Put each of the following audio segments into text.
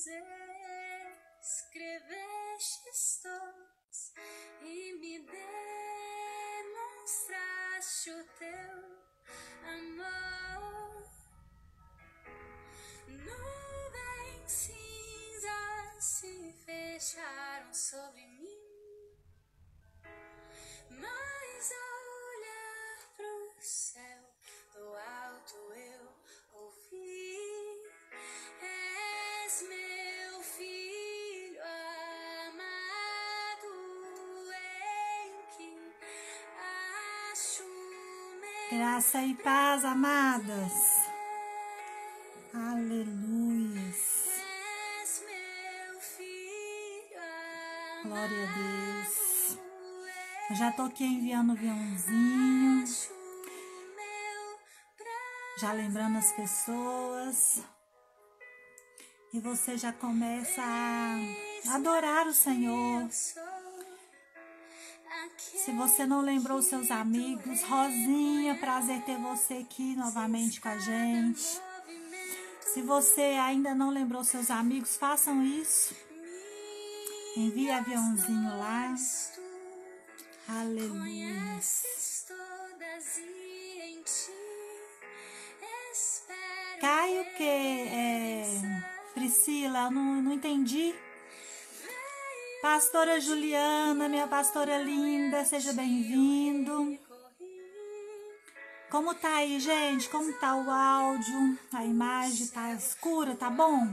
nos escrevestes Graça e paz, amadas. Filho Glória a Deus. Eu já tô aqui enviando o aviãozinho, já lembrando as pessoas. E você já começa a adorar o Senhor. Se você não lembrou seus amigos, Rosinha, prazer ter você aqui novamente com a gente. Se você ainda não lembrou seus amigos, façam isso. Envie aviãozinho lá. Aleluia. Caio que é, Priscila, eu não, não entendi. Pastora Juliana, minha pastora linda, seja bem-vindo. Como tá aí, gente? Como tá o áudio? A imagem tá escura, tá bom?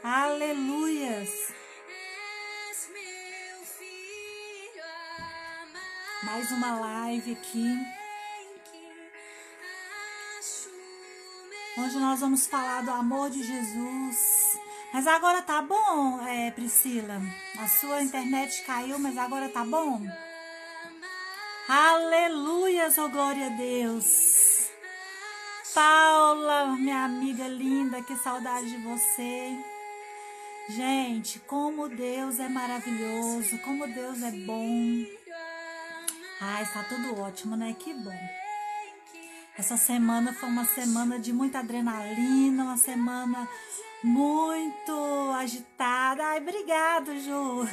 Aleluias. Mais uma live aqui. Hoje nós vamos falar do amor de Jesus. Mas agora tá bom, é, Priscila? A sua internet caiu, mas agora tá bom? Aleluias, oh glória a Deus. Paula, minha amiga linda, que saudade de você. Gente, como Deus é maravilhoso, como Deus é bom. Ai, está tudo ótimo, né? Que bom. Essa semana foi uma semana de muita adrenalina, uma semana muito agitada. Ai, obrigado, Ju.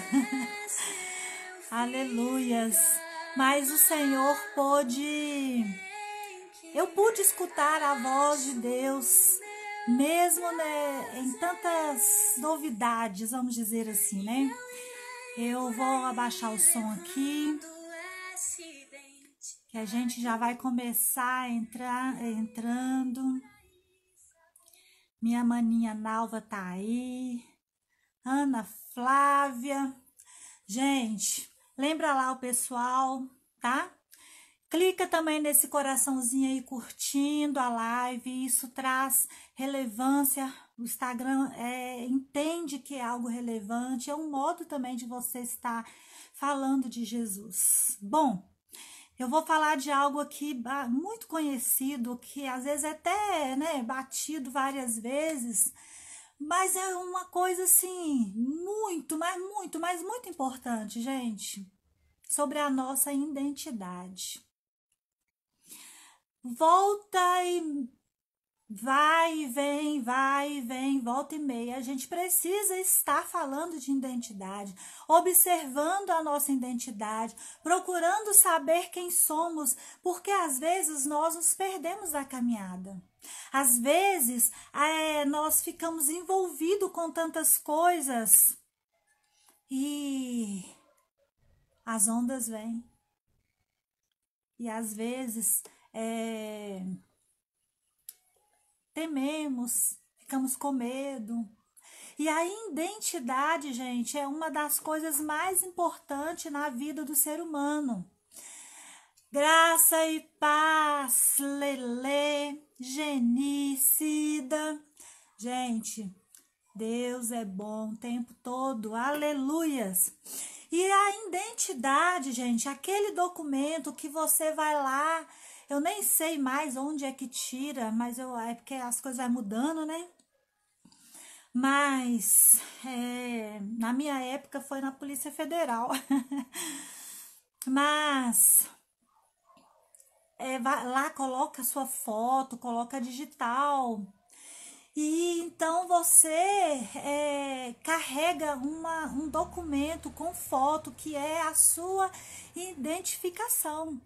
Aleluias. Mas o Senhor pôde. Eu pude escutar a voz de Deus, mesmo né, em tantas novidades, vamos dizer assim, né? Eu vou abaixar o som aqui que a gente já vai começar a entrar entrando. Minha maninha Nalva tá aí. Ana Flávia. Gente, lembra lá o pessoal, tá? Clica também nesse coraçãozinho aí curtindo a live, isso traz relevância. O Instagram é, entende que é algo relevante, é um modo também de você estar falando de Jesus. Bom, eu vou falar de algo aqui muito conhecido, que às vezes é até né, batido várias vezes, mas é uma coisa assim, muito, mas muito, mas muito importante, gente, sobre a nossa identidade. Volta e vai e vem, vai e vem, volta e meia. A gente precisa estar falando de identidade, observando a nossa identidade, procurando saber quem somos, porque às vezes nós nos perdemos da caminhada. Às vezes é, nós ficamos envolvidos com tantas coisas e as ondas vêm. E às vezes é, tememos, ficamos com medo. E a identidade, gente, é uma das coisas mais importantes na vida do ser humano. Graça e paz, Lele, Genicida. Gente, Deus é bom o tempo todo, aleluias. E a identidade, gente, aquele documento que você vai lá, eu nem sei mais onde é que tira, mas eu, é porque as coisas vão mudando, né? Mas é, na minha época foi na Polícia Federal. Mas é, lá coloca sua foto, coloca digital. E então você é, carrega uma, um documento com foto que é a sua identificação.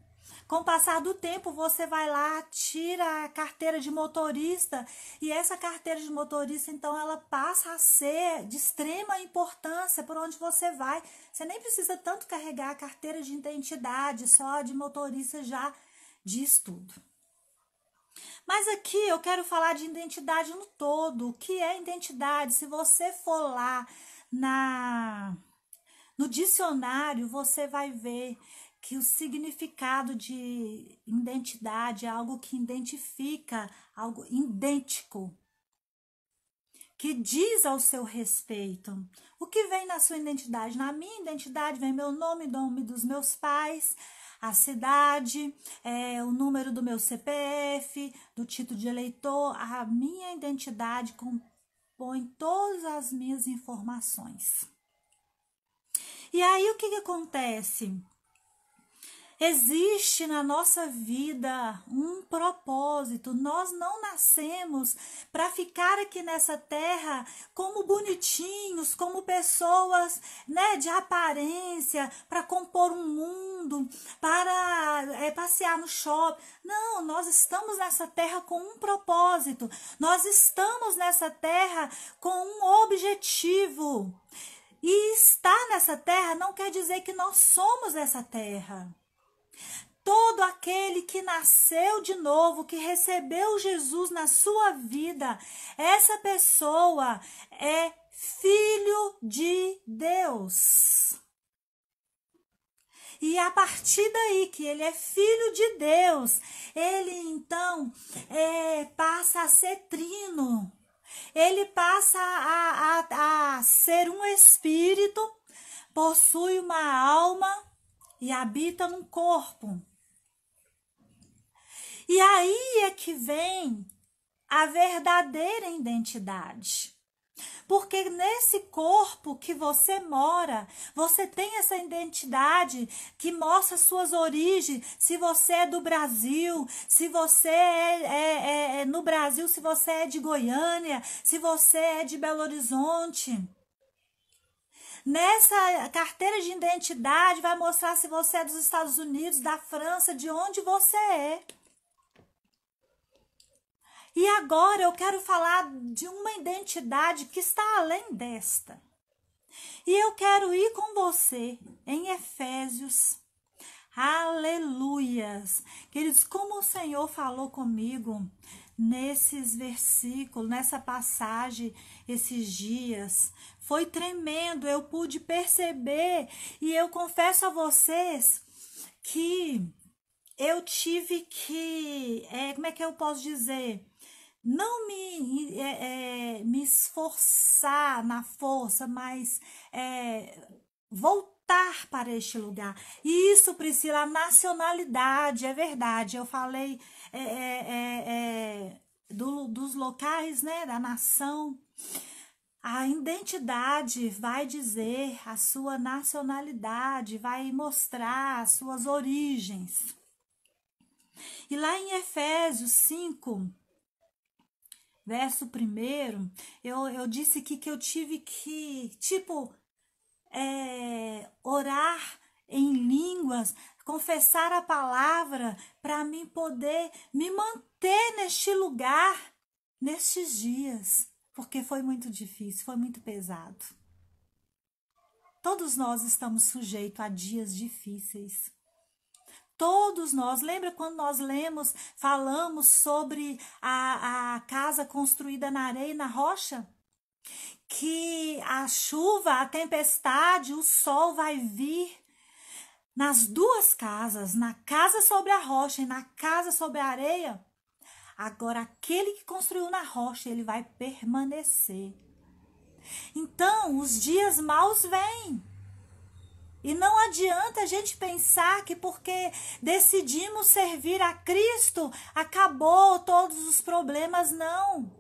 Com o passar do tempo, você vai lá, tira a carteira de motorista e essa carteira de motorista, então, ela passa a ser de extrema importância por onde você vai. Você nem precisa tanto carregar a carteira de identidade, só de motorista já diz tudo. Mas aqui eu quero falar de identidade no todo. O que é identidade? Se você for lá na no dicionário, você vai ver que o significado de identidade é algo que identifica, algo idêntico, que diz ao seu respeito. O que vem na sua identidade? Na minha identidade vem meu nome, nome dos meus pais, a cidade, é, o número do meu CPF, do título de eleitor, a minha identidade compõe todas as minhas informações. E aí o que, que acontece? Existe na nossa vida um propósito. Nós não nascemos para ficar aqui nessa terra como bonitinhos, como pessoas, né, de aparência, para compor um mundo, para é, passear no shopping. Não, nós estamos nessa terra com um propósito. Nós estamos nessa terra com um objetivo. E estar nessa terra não quer dizer que nós somos essa terra. Todo aquele que nasceu de novo, que recebeu Jesus na sua vida, essa pessoa é filho de Deus. E a partir daí que ele é filho de Deus, ele então é, passa a ser trino. Ele passa a, a, a ser um espírito, possui uma alma e habita num corpo. E aí é que vem a verdadeira identidade. Porque nesse corpo que você mora, você tem essa identidade que mostra suas origens. Se você é do Brasil, se você é, é, é, é no Brasil, se você é de Goiânia, se você é de Belo Horizonte. Nessa carteira de identidade vai mostrar se você é dos Estados Unidos, da França, de onde você é. E agora eu quero falar de uma identidade que está além desta. E eu quero ir com você em Efésios. Aleluias! Queridos, como o Senhor falou comigo nesses versículos, nessa passagem, esses dias, foi tremendo. Eu pude perceber e eu confesso a vocês que eu tive que, é, como é que eu posso dizer? Não me, é, é, me esforçar na força, mas é, voltar para este lugar. E isso, Priscila, a nacionalidade, é verdade. Eu falei do, dos locais, né, da nação. A identidade vai dizer a sua nacionalidade, vai mostrar as suas origens. E lá em Efésios 5, verso primeiro, eu, eu disse que, que eu tive que, tipo, é, orar em línguas, confessar a palavra para mim poder me manter neste lugar nestes dias, porque foi muito difícil, foi muito pesado. Todos nós estamos sujeitos a dias difíceis. Todos nós, lembra quando nós lemos, falamos sobre a, a casa construída na areia e na rocha? Que a chuva, a tempestade, o sol vai vir nas duas casas, na casa sobre a rocha e na casa sobre a areia. Agora, aquele que construiu na rocha, ele vai permanecer. Então, os dias maus vêm. E não adianta a gente pensar que porque decidimos servir a Cristo, acabou todos os problemas, não.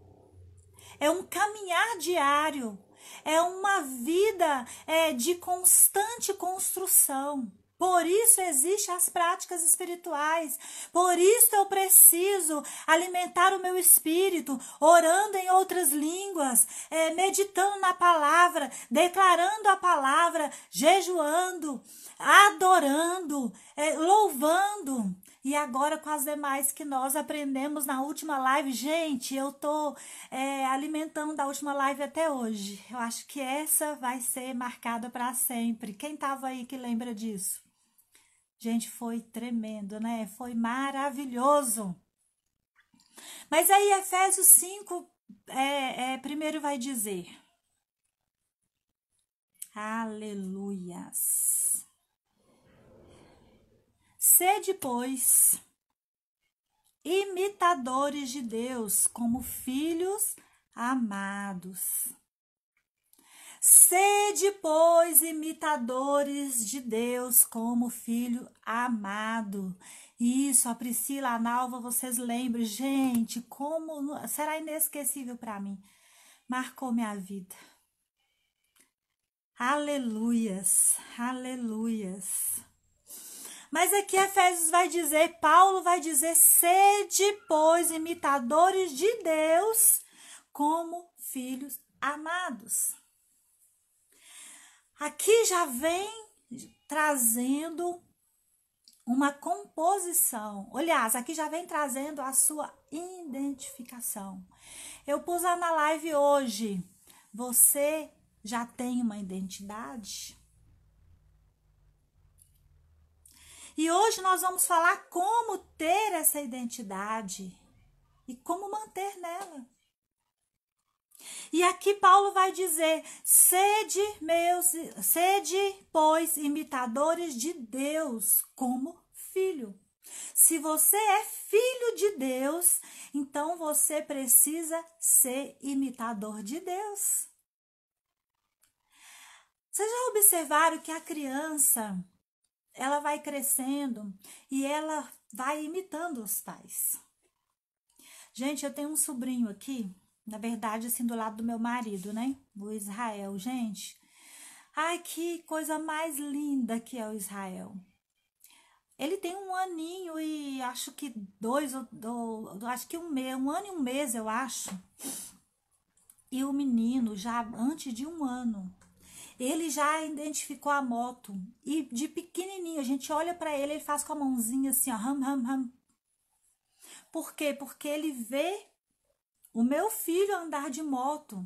É um caminhar diário, é uma vida é, de constante construção. Por isso existem as práticas espirituais. Por isso eu preciso alimentar o meu espírito, orando em outras línguas, é, meditando na palavra, declarando a palavra, jejuando, adorando, é, louvando. E agora com as demais que nós aprendemos na última live. Gente, eu tô é, alimentando da última live até hoje. Eu acho que essa vai ser marcada para sempre. Quem tava aí que lembra disso? Gente, foi tremendo, né? Foi maravilhoso. Mas aí, Efésios 5, é, é, primeiro vai dizer: Aleluias. Sede, pois, imitadores de Deus, como filhos amados. Sede, pois, imitadores de Deus, como filho amado. Isso, a Priscila, a Nalva, vocês lembram, gente, como será inesquecível para mim. Marcou minha vida. Aleluias, aleluias. Mas aqui Efésios vai dizer, Paulo vai dizer, sede, pois, imitadores de Deus, como filhos amados. Aqui já vem trazendo uma composição. Aliás, aqui já vem trazendo a sua identificação. Eu pus lá na live hoje. Você já tem uma identidade? E hoje nós vamos falar como ter essa identidade e como manter nela. E aqui Paulo vai dizer: sede meus, sede, pois, imitadores de Deus como filho. Se você é filho de Deus, então você precisa ser imitador de Deus. Vocês já observaram que a criança, ela vai crescendo e ela vai imitando os pais. Gente, eu tenho um sobrinho aqui, na verdade, assim, do lado do meu marido, né? O Israel, gente. Ai, que coisa mais linda que é o Israel. Ele tem um aninho e acho que dois, ou, acho que um mês, um ano e um mês, eu acho. E o menino, já antes de um ano, ele já identificou a moto. E de pequenininho, a gente olha para ele, ele faz com a mãozinha assim, ó, ram, ram, ram. Por quê? Porque ele vê o meu filho andar de moto.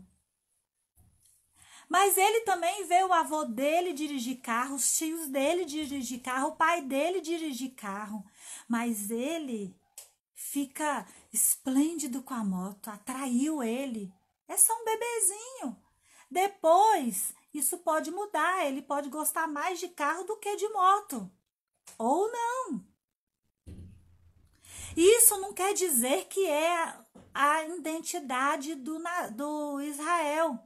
Mas ele também vê o avô dele dirigir carro, os tios dele dirigir carro, o pai dele dirigir carro. Mas ele fica esplêndido com a moto, atraiu ele. É só um bebezinho. Depois isso pode mudar, ele pode gostar mais de carro do que de moto. Ou não. Isso não quer dizer que é a identidade do, do Israel.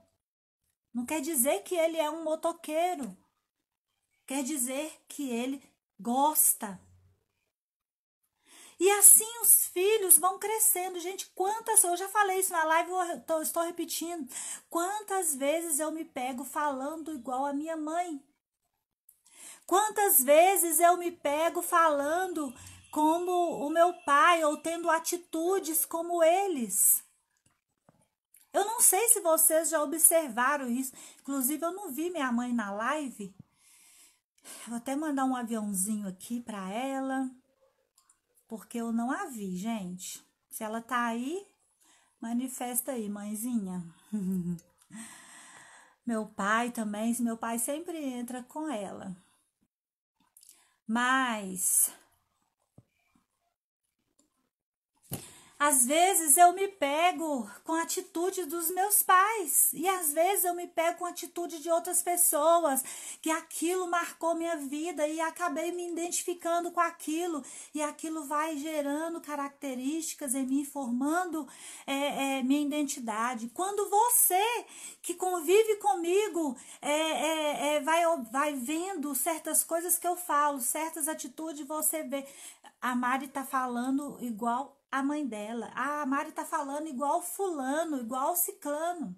Não quer dizer que ele é um motoqueiro. Quer dizer que ele gosta e assim os filhos vão crescendo. Gente, quantas. Eu já falei isso na live, eu estou repetindo. Quantas vezes eu me pego falando igual a minha mãe? Quantas vezes eu me pego falando como o meu pai ou tendo atitudes como eles? Eu não sei se vocês já observaram isso. Inclusive, eu não vi minha mãe na live. Vou até mandar um aviãozinho aqui para ela porque eu não a vi, gente. Se ela tá aí, manifesta aí, mãezinha. meu pai também, meu pai sempre entra com ela. Mas Às vezes eu me pego com a atitude dos meus pais e às vezes eu me pego com a atitude de outras pessoas que aquilo marcou minha vida e acabei me identificando com aquilo e aquilo vai gerando características em mim, formando é, é, minha identidade. Quando você que convive comigo é, é, é vai, vai vendo certas coisas que eu falo, certas atitudes, você vê. A Mari tá falando igual a mãe dela. Ah, a Mari tá falando igual fulano, igual ciclano.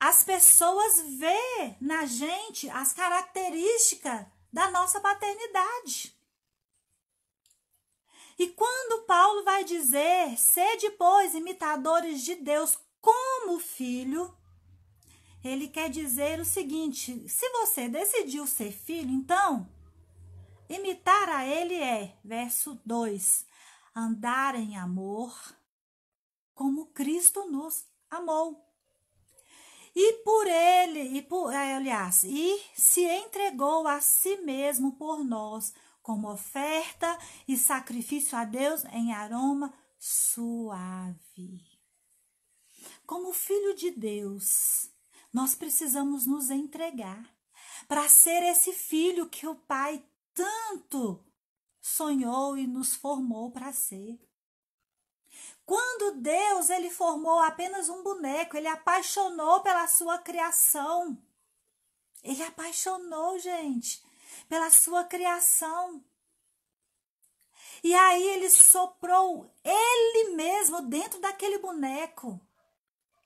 as pessoas vê na gente as características da nossa paternidade. E quando Paulo vai dizer, sede, pois, imitadores de Deus como filho, ele quer dizer o seguinte: se você decidiu ser filho, então imitar a ele é, verso 2, andar em amor como Cristo nos amou. E por ele, e por, é, aliás, e se entregou a si mesmo por nós, como oferta e sacrifício a Deus em aroma suave. Como filho de Deus, nós precisamos nos entregar para ser esse filho que o Pai tanto sonhou e nos formou para ser. Quando Deus ele formou apenas um boneco, ele apaixonou pela sua criação. Ele apaixonou, gente, pela sua criação. E aí ele soprou ele mesmo dentro daquele boneco.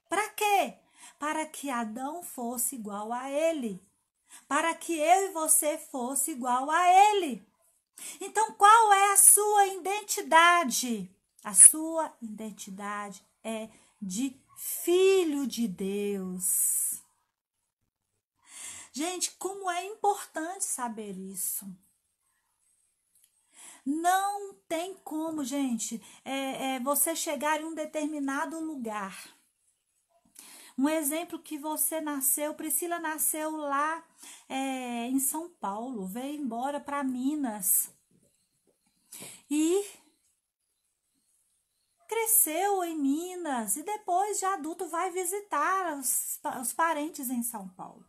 Para quê? Para que Adão fosse igual a ele. Para que eu e você fosse igual a ele. Então, qual é a sua identidade? A sua identidade é de filho de Deus. Gente, como é importante saber isso. Não tem como, gente, é, é, você chegar em um determinado lugar. Um exemplo que você nasceu, Priscila nasceu lá é, em São Paulo, veio embora para Minas. E cresceu em Minas e depois de adulto vai visitar os, os parentes em São Paulo.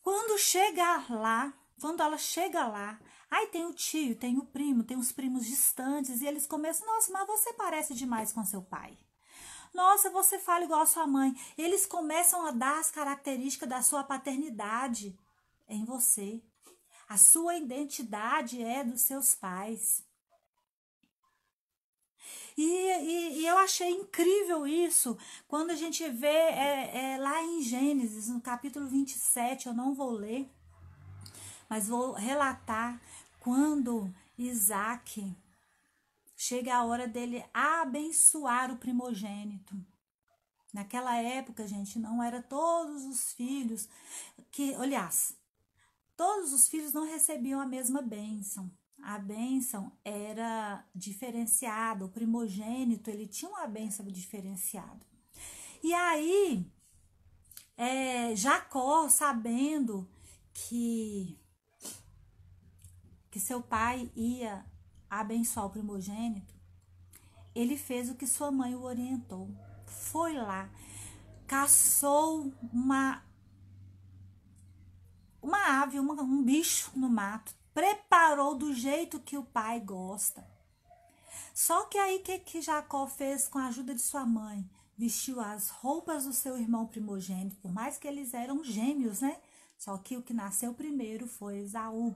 Quando chega lá, quando ela chega lá, aí tem o tio, tem o primo, tem os primos distantes e eles começam, nossa, mas você parece demais com seu pai. Nossa, você fala igual a sua mãe. Eles começam a dar as características da sua paternidade em você. A sua identidade é dos seus pais. E, e, e, eu achei incrível isso quando a gente vê é, é, lá em Gênesis, no capítulo 27, eu não vou ler, mas vou relatar quando Isaac chega a hora dele abençoar o primogênito. Naquela época, gente, não era todos os filhos que, aliás, todos os filhos não recebiam a mesma bênção a bênção era diferenciada, o primogênito ele tinha uma bênção diferenciada. E aí, é, Jacó, sabendo que, que seu pai ia abençoar o primogênito, ele fez o que sua mãe o orientou. Foi lá, caçou uma, uma ave, uma, um bicho no mato, preparou do jeito que o pai gosta. Só que aí que, que Jacó fez com a ajuda de sua mãe? Vestiu as roupas do seu irmão primogênito, por mais que eles eram gêmeos, né? Só que o que nasceu primeiro foi Esaú.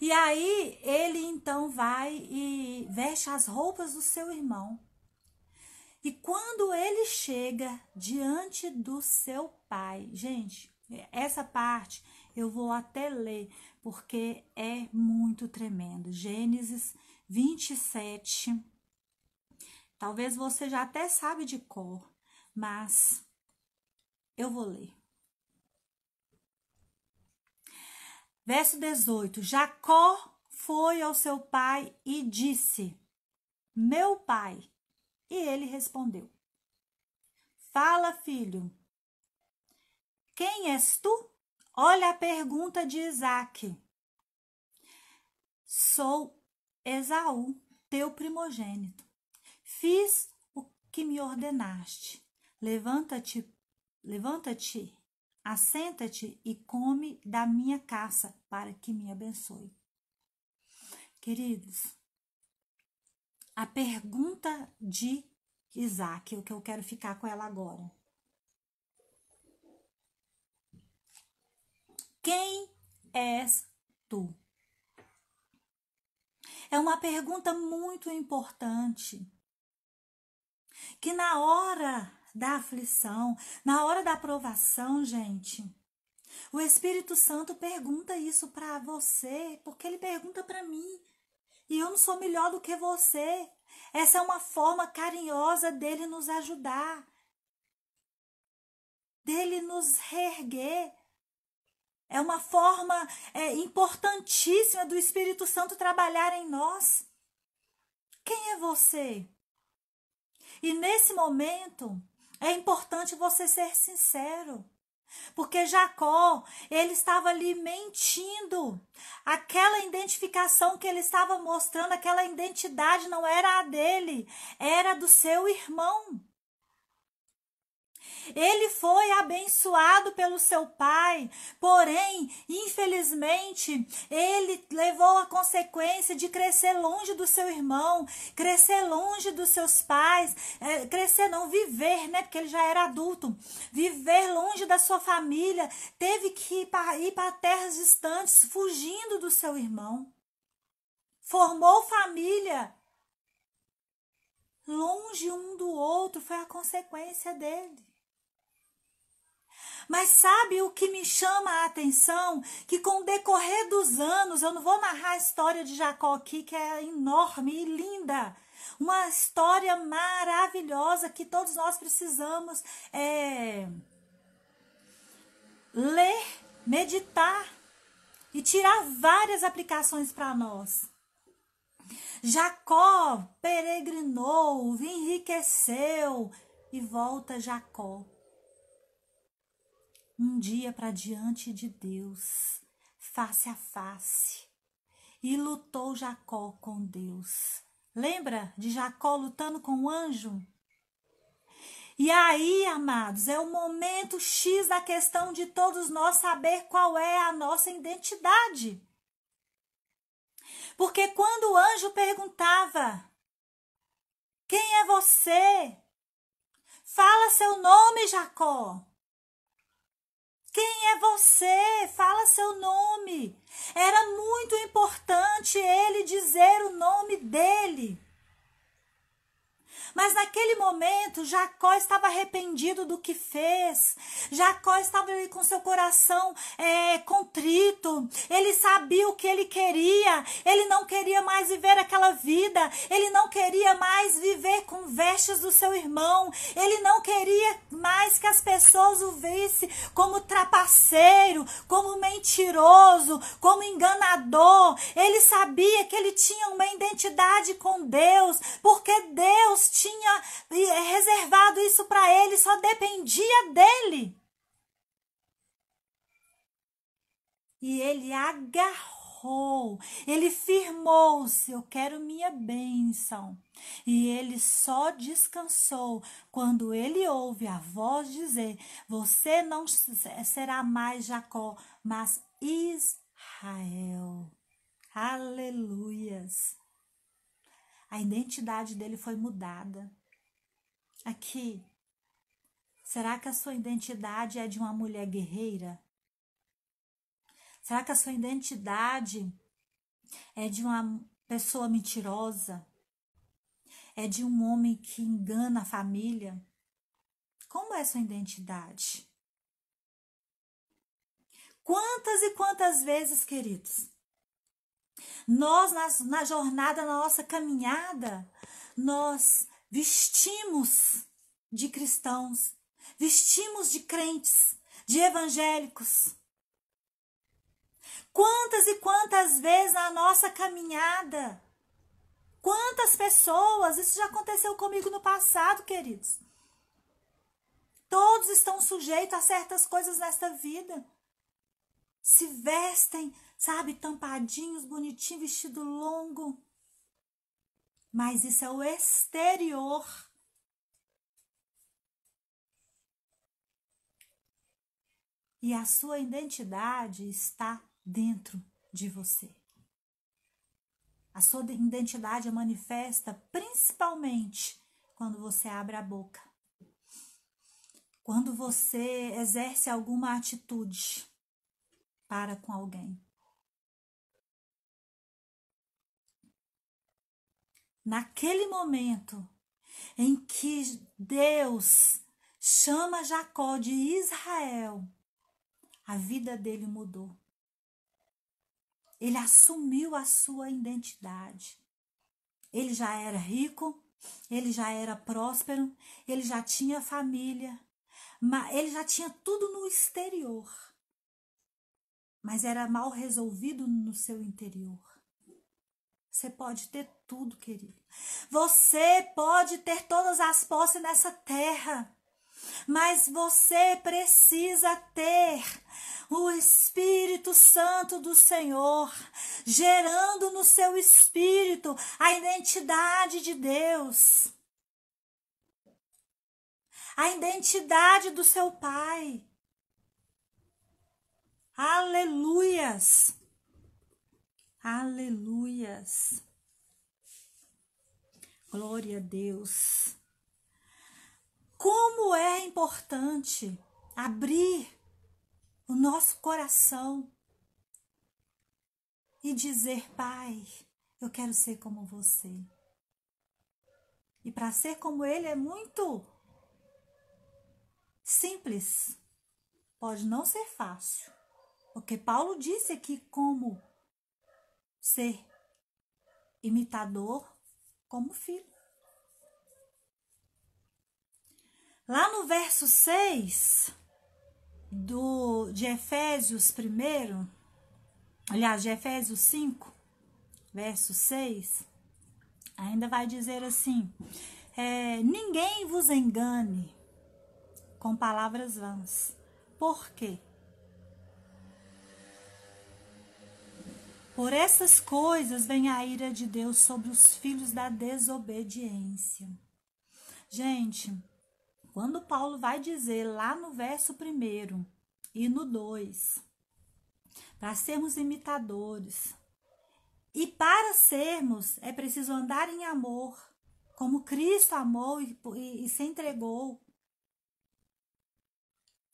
E aí ele então vai e veste as roupas do seu irmão. E quando ele chega diante do seu pai, gente, essa parte eu vou até ler, porque é muito tremendo. Gênesis 27. Talvez você já até sabe de cor, mas eu vou ler. Verso 18: Jacó foi ao seu pai e disse: Meu pai. E ele respondeu: Fala, filho. Quem és tu? Olha a pergunta de Isaac. Sou Esaú, teu primogênito. Fiz o que me ordenaste. Levanta-te, levanta-te, assenta-te e come da minha caça, para que me abençoe. Queridos, a pergunta de Isaac, o que eu quero ficar com ela agora. Quem és tu? É uma pergunta muito importante. Que na hora da aflição, na hora da aprovação, gente. O Espírito Santo pergunta isso para você, porque ele pergunta para mim. E eu não sou melhor do que você. Essa é uma forma carinhosa dele nos ajudar, dele nos reerguer. É uma forma é, importantíssima do Espírito Santo trabalhar em nós. Quem é você? E nesse momento, é importante você ser sincero. Porque Jacó, ele estava ali mentindo. Aquela identificação que ele estava mostrando, aquela identidade não era a dele, era do seu irmão. Ele foi abençoado pelo seu pai, porém, infelizmente, ele levou a consequência de crescer longe do seu irmão, crescer longe dos seus pais, é, crescer não, viver, né? Porque ele já era adulto, viver longe da sua família, teve que ir para, ir para terras distantes, fugindo do seu irmão. Formou família longe um do outro, foi a consequência dele. Mas sabe o que me chama a atenção? Que com o decorrer dos anos, eu não vou narrar a história de Jacó aqui, que é enorme e linda. Uma história maravilhosa que todos nós precisamos é, ler, meditar e tirar várias aplicações para nós. Jacó peregrinou, enriqueceu e volta Jacó um dia para diante de Deus, face a face, e lutou Jacó com Deus. Lembra de Jacó lutando com o anjo? E aí, amados, é o momento X da questão de todos nós saber qual é a nossa identidade. Porque quando o anjo perguntava: Quem é você? Fala seu nome, Jacó. Quem é você? Fala seu nome. Era muito importante ele dizer o nome dele. Mas naquele momento, Jacó estava arrependido do que fez. Jacó estava ali com seu coração é, contrito. Ele sabia o que ele queria. Ele não queria mais viver aquela vida. Ele não queria mais viver com vestes do seu irmão. Ele não queria mais que as pessoas o vissem como trapaceiro, como mentiroso, como enganador. Ele sabia que ele tinha uma identidade com Deus, porque Deus tinha tinha é, reservado isso para ele, só dependia dele. E ele agarrou, ele firmou-se: Eu quero minha bênção. E ele só descansou quando ele ouve a voz dizer: Você não será mais Jacó, mas Israel. Aleluias a identidade dele foi mudada. Aqui, será que a sua identidade é de uma mulher guerreira? Será que a sua identidade é de uma pessoa mentirosa? É de um homem que engana a família? Como é sua identidade? Quantas e quantas vezes, queridos, nós, na, na jornada, na nossa caminhada, nós vestimos de cristãos, vestimos de crentes, de evangélicos. Quantas e quantas vezes na nossa caminhada, quantas pessoas, isso já aconteceu comigo no passado, queridos. Todos estão sujeitos a certas coisas nesta vida. Se vestem sabe, tampadinhos, bonitinho, vestido longo. Mas isso é o exterior. E a sua identidade está dentro de você. A sua identidade é manifesta principalmente quando você abre a boca. Quando você exerce alguma atitude para com alguém. naquele momento em que Deus chama Jacó de Israel, a vida dele mudou. Ele assumiu a sua identidade. Ele já era rico, ele já era próspero, ele já tinha família, ele já tinha tudo no exterior, mas era mal resolvido no seu interior. Você pode ter tudo, querido. Você pode ter todas as posses nessa terra. Mas você precisa ter o Espírito Santo do Senhor, gerando no seu espírito a identidade de Deus, a identidade do seu Pai. Aleluias! Aleluias! Glória a Deus! Como é importante abrir o nosso coração e dizer: Pai, eu quero ser como você. E para ser como Ele é muito simples. Pode não ser fácil. Porque Paulo disse aqui como ser imitador como filho. Lá no verso 6 do, de Efésios 1, aliás, de Efésios 5, verso 6, ainda vai dizer assim: é, Ninguém vos engane com palavras vãs. Por quê? Por essas coisas vem a ira de Deus sobre os filhos da desobediência. Gente, quando Paulo vai dizer lá no verso 1 e no 2, para sermos imitadores, e para sermos, é preciso andar em amor, como Cristo amou e, e, e se entregou.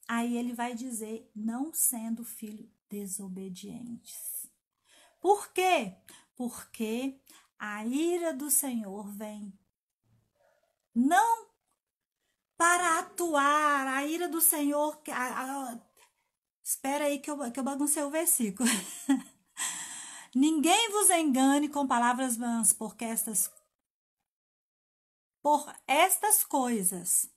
Aí ele vai dizer, não sendo filho desobedientes. Por quê? Porque a ira do Senhor vem não para atuar a ira do Senhor. A, a, espera aí que eu, que eu baguncei o versículo. Ninguém vos engane com palavras vãs, porque estas por estas coisas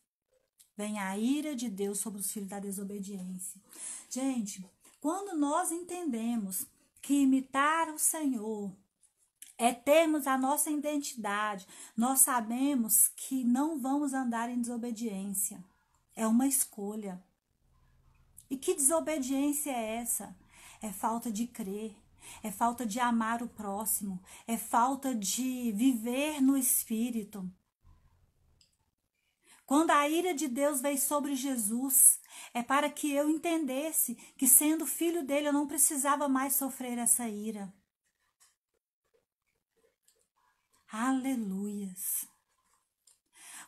vem a ira de Deus sobre os filhos da desobediência. Gente, quando nós entendemos que imitar o Senhor é termos a nossa identidade. Nós sabemos que não vamos andar em desobediência. É uma escolha. E que desobediência é essa? É falta de crer, é falta de amar o próximo, é falta de viver no espírito. Quando a ira de Deus veio sobre Jesus, é para que eu entendesse que, sendo filho dele, eu não precisava mais sofrer essa ira. Aleluias.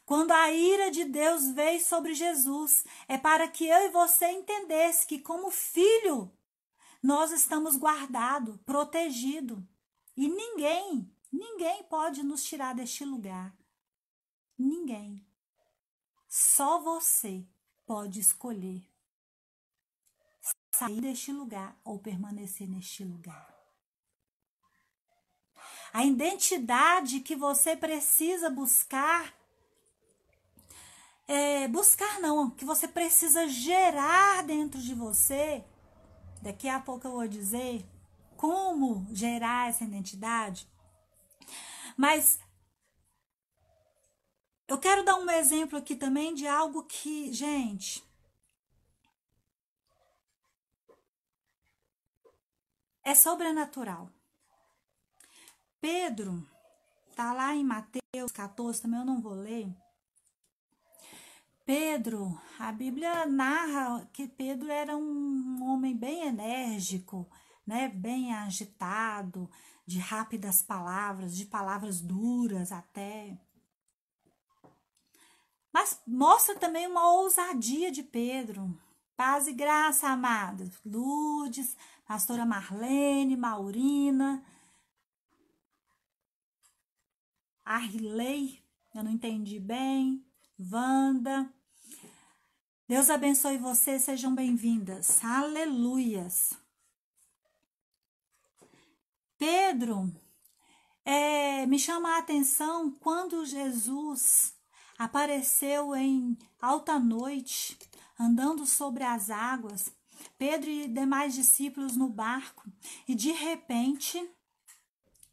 Quando a ira de Deus veio sobre Jesus, é para que eu e você entendesse que como filho nós estamos guardados, protegidos. E ninguém, ninguém pode nos tirar deste lugar. Ninguém. Só você pode escolher sair deste lugar ou permanecer neste lugar a identidade que você precisa buscar. É, buscar não, que você precisa gerar dentro de você. Daqui a pouco eu vou dizer como gerar essa identidade. Mas eu quero dar um exemplo aqui também de algo que, gente, é sobrenatural. Pedro, tá lá em Mateus 14, também eu não vou ler. Pedro, a Bíblia narra que Pedro era um homem bem enérgico, né, bem agitado, de rápidas palavras, de palavras duras até. Mas mostra também uma ousadia de Pedro. Paz e graça, amadas. Lourdes, pastora Marlene, Maurina, Arley, eu não entendi bem. Wanda. Deus abençoe vocês, sejam bem-vindas. Aleluias. Pedro, é, me chama a atenção quando Jesus apareceu em alta noite, andando sobre as águas, Pedro e demais discípulos no barco, e de repente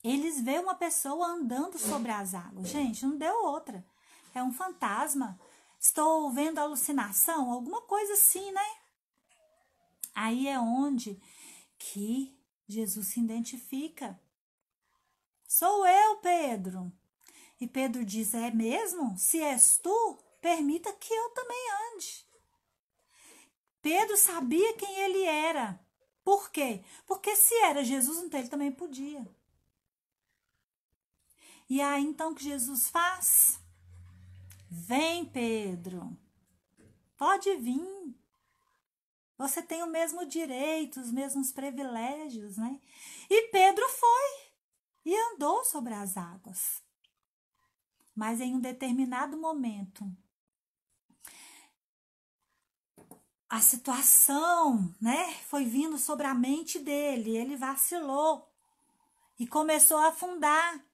eles vê uma pessoa andando sobre as águas. Gente, não deu outra. É um fantasma. Estou vendo alucinação, alguma coisa assim, né? Aí é onde que Jesus se identifica. Sou eu, Pedro. E Pedro diz: É mesmo? Se és tu, permita que eu também ande. Pedro sabia quem ele era. Por quê? Porque se era Jesus, então ele também podia. E aí então o que Jesus faz? Vem, Pedro. Pode vir. Você tem o mesmo direito, os mesmos privilégios, né? E Pedro foi e andou sobre as águas. Mas em um determinado momento, a situação, né, foi vindo sobre a mente dele, ele vacilou e começou a afundar.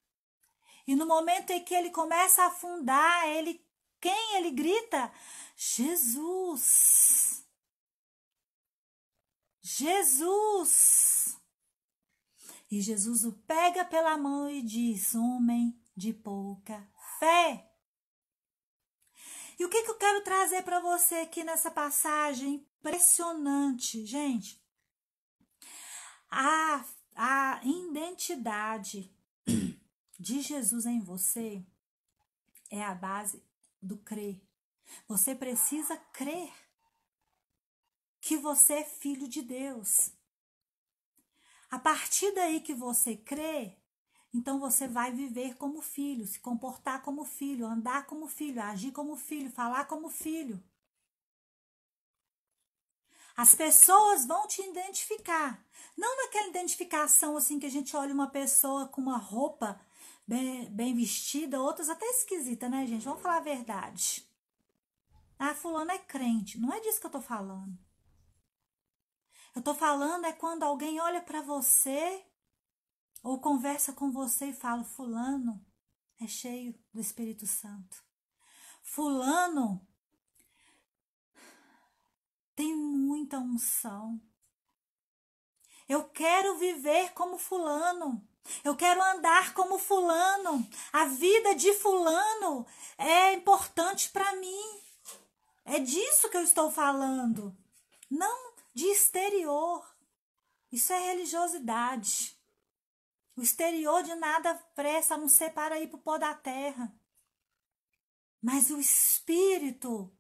E no momento em que ele começa a afundar, ele quem ele grita? Jesus! Jesus! E Jesus o pega pela mão e diz: Homem de pouca fé. E o que, que eu quero trazer para você aqui nessa passagem impressionante, gente? A, a identidade de Jesus em você é a base do crer. Você precisa crer que você é filho de Deus. A partir daí que você crê, então você vai viver como filho, se comportar como filho, andar como filho, agir como filho, falar como filho. As pessoas vão te identificar. Não naquela identificação assim que a gente olha uma pessoa com uma roupa bem, bem vestida, outras até esquisita, né, gente? Vamos falar a verdade. Ah, fulano é crente. Não é disso que eu tô falando. Eu tô falando é quando alguém olha para você ou conversa com você e fala: Fulano é cheio do Espírito Santo. Fulano tem muita unção. Eu quero viver como Fulano. Eu quero andar como fulano. A vida de fulano é importante para mim. É disso que eu estou falando. Não de exterior. Isso é religiosidade. O exterior de nada presta não ser para ir para o pó da terra. Mas o espírito,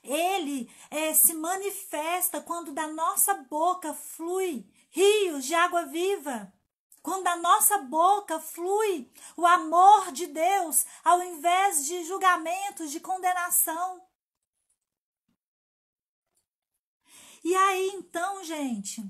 ele é, se manifesta quando da nossa boca flui rios de água viva. Quando da nossa boca flui o amor de Deus, ao invés de julgamentos, de condenação. E aí então, gente,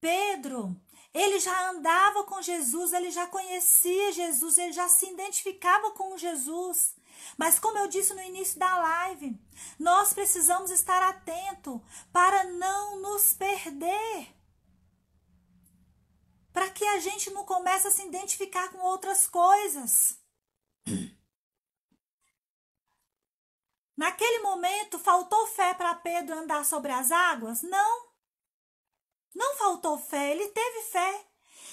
Pedro, ele já andava com Jesus, ele já conhecia Jesus, ele já se identificava com Jesus. Mas como eu disse no início da live, nós precisamos estar atento para não nos perder para que a gente não comece a se identificar com outras coisas. Naquele momento, faltou fé para Pedro andar sobre as águas? Não. Não faltou fé, ele teve fé.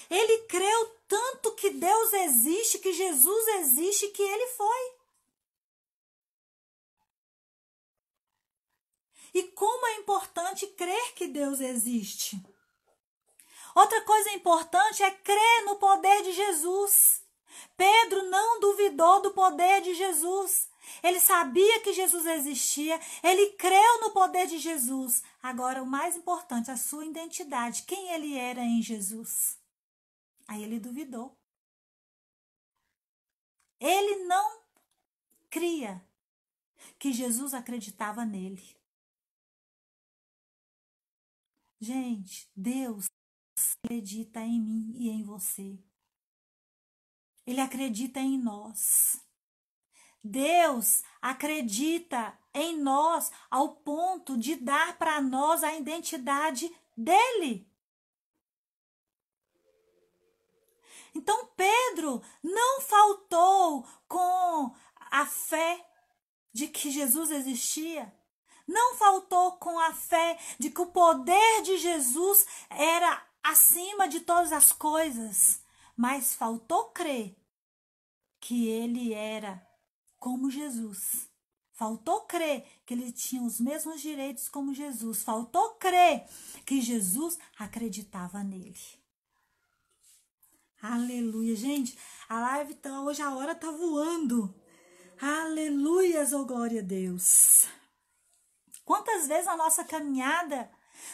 Ele creu tanto que Deus existe, que Jesus existe, que ele foi. E como é importante crer que Deus existe. Outra coisa importante é crer no poder de Jesus. Pedro não duvidou do poder de Jesus. Ele sabia que Jesus existia, ele creu no poder de Jesus. Agora, o mais importante, a sua identidade, quem ele era em Jesus. Aí ele duvidou. Ele não cria que Jesus acreditava nele. Gente, Deus acredita em mim e em você. Ele acredita em nós. Deus acredita em nós ao ponto de dar para nós a identidade dele. Então Pedro não faltou com a fé de que Jesus existia. Não faltou com a fé de que o poder de Jesus era acima de todas as coisas, mas faltou crer que ele era como Jesus. Faltou crer que ele tinha os mesmos direitos como Jesus. Faltou crer que Jesus acreditava nele. Aleluia, gente. A live tá hoje a hora tá voando. Aleluias, oh glória a Deus. Quantas vezes na nossa caminhada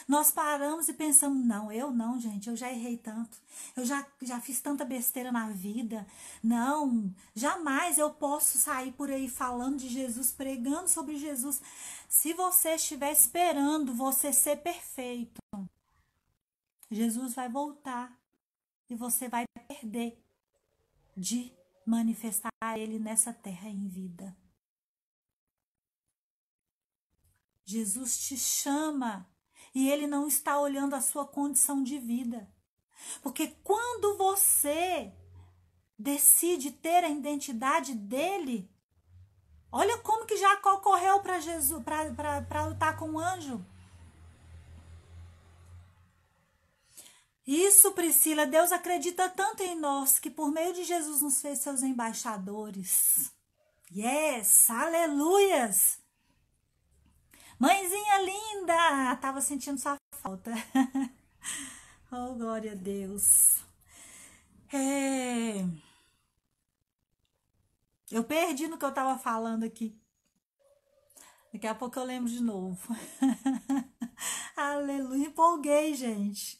nós paramos e pensamos: não, eu não, gente, eu já errei tanto, eu já, já fiz tanta besteira na vida. Não, jamais eu posso sair por aí falando de Jesus, pregando sobre Jesus. Se você estiver esperando você ser perfeito, Jesus vai voltar e você vai perder de manifestar Ele nessa terra em vida. Jesus te chama e Ele não está olhando a sua condição de vida. Porque quando você decide ter a identidade dele, olha como que Jacó correu para Jesus para lutar com o anjo. Isso, Priscila, Deus acredita tanto em nós que por meio de Jesus nos fez seus embaixadores. Yes, aleluias! Mãezinha linda, tava sentindo sua falta. oh, glória a Deus. É... Eu perdi no que eu tava falando aqui. Daqui a pouco eu lembro de novo. Aleluia, empolguei, gente.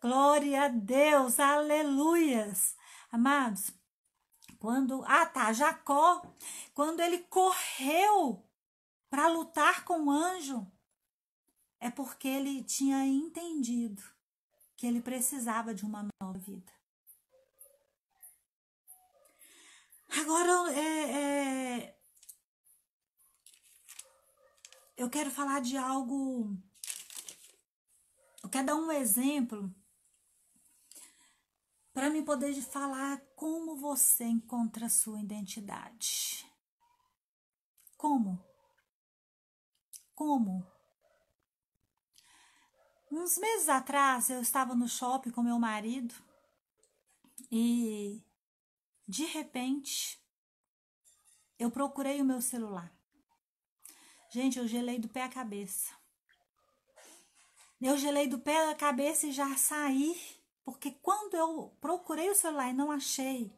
Glória a Deus, aleluias. Amados, quando. Ah, tá, Jacó, quando ele correu para lutar com o anjo, é porque ele tinha entendido que ele precisava de uma nova vida. Agora, é, é, eu quero falar de algo. Eu quero dar um exemplo para me poder falar como você encontra a sua identidade. Como? Como? Uns meses atrás eu estava no shopping com meu marido e de repente eu procurei o meu celular. Gente, eu gelei do pé à cabeça. Eu gelei do pé à cabeça e já saí porque quando eu procurei o celular e não achei,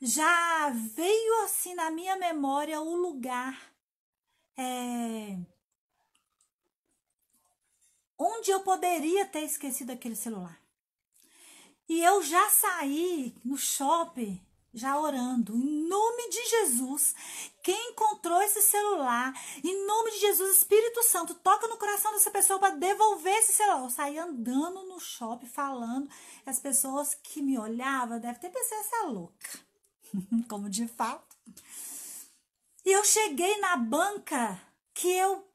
já veio assim na minha memória o lugar é, onde eu poderia ter esquecido aquele celular. E eu já saí no shopping já orando, em nome de Jesus, quem encontrou esse celular, em nome de Jesus, Espírito Santo, toca no coração dessa pessoa para devolver esse celular. Eu saí andando no shopping falando, as pessoas que me olhavam devem ter pensado essa louca, como de fato. E eu cheguei na banca que eu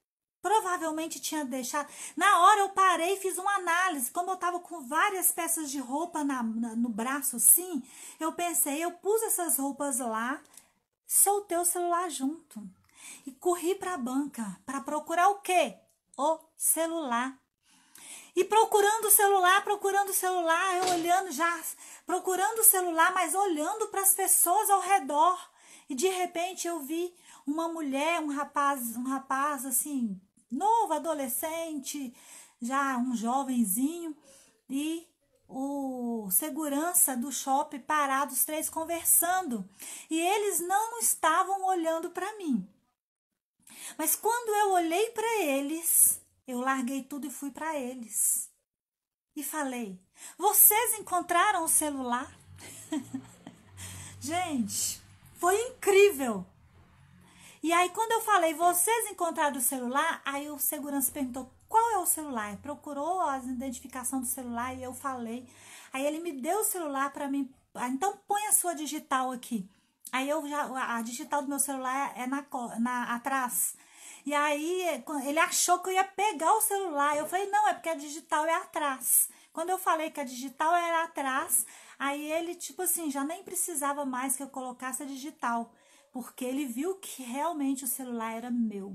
Provavelmente tinha deixado. Na hora eu parei e fiz uma análise. Como eu estava com várias peças de roupa na, na, no braço assim, eu pensei, eu pus essas roupas lá, soltei o celular junto. E corri para a banca para procurar o quê? O celular. E procurando o celular, procurando o celular, eu olhando já, procurando o celular, mas olhando para as pessoas ao redor. E de repente eu vi uma mulher, um rapaz, um rapaz assim, novo, adolescente, já um jovenzinho, e o segurança do shopping parados, três conversando. E eles não estavam olhando para mim. Mas quando eu olhei para eles, eu larguei tudo e fui para eles. E falei: Vocês encontraram o celular? Gente, foi incrível. E aí, quando eu falei, vocês encontraram o celular? Aí o segurança perguntou, qual é o celular? Procurou a identificação do celular e eu falei. Aí ele me deu o celular para mim. Ah, então põe a sua digital aqui. Aí eu já, a digital do meu celular é na, na atrás. E aí ele achou que eu ia pegar o celular. Eu falei, não, é porque a digital é atrás. Quando eu falei que a digital era atrás, aí ele, tipo assim, já nem precisava mais que eu colocasse a digital. Porque ele viu que realmente o celular era meu.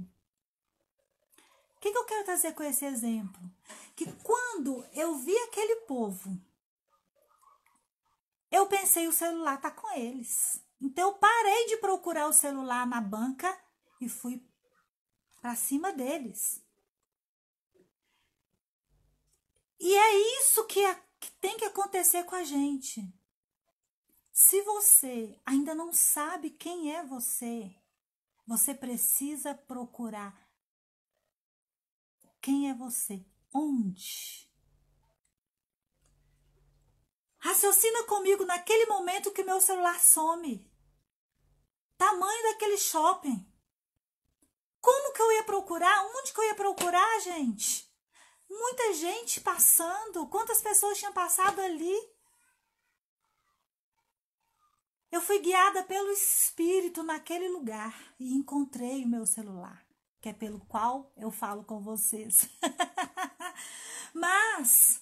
O que, que eu quero trazer com esse exemplo? Que quando eu vi aquele povo, eu pensei, o celular tá com eles. Então eu parei de procurar o celular na banca e fui para cima deles. E é isso que, é, que tem que acontecer com a gente. Se você ainda não sabe quem é você, você precisa procurar quem é você, onde. Raciocina comigo naquele momento que meu celular some. Tamanho daquele shopping. Como que eu ia procurar? Onde que eu ia procurar, gente? Muita gente passando. Quantas pessoas tinham passado ali? Eu fui guiada pelo Espírito naquele lugar e encontrei o meu celular, que é pelo qual eu falo com vocês. Mas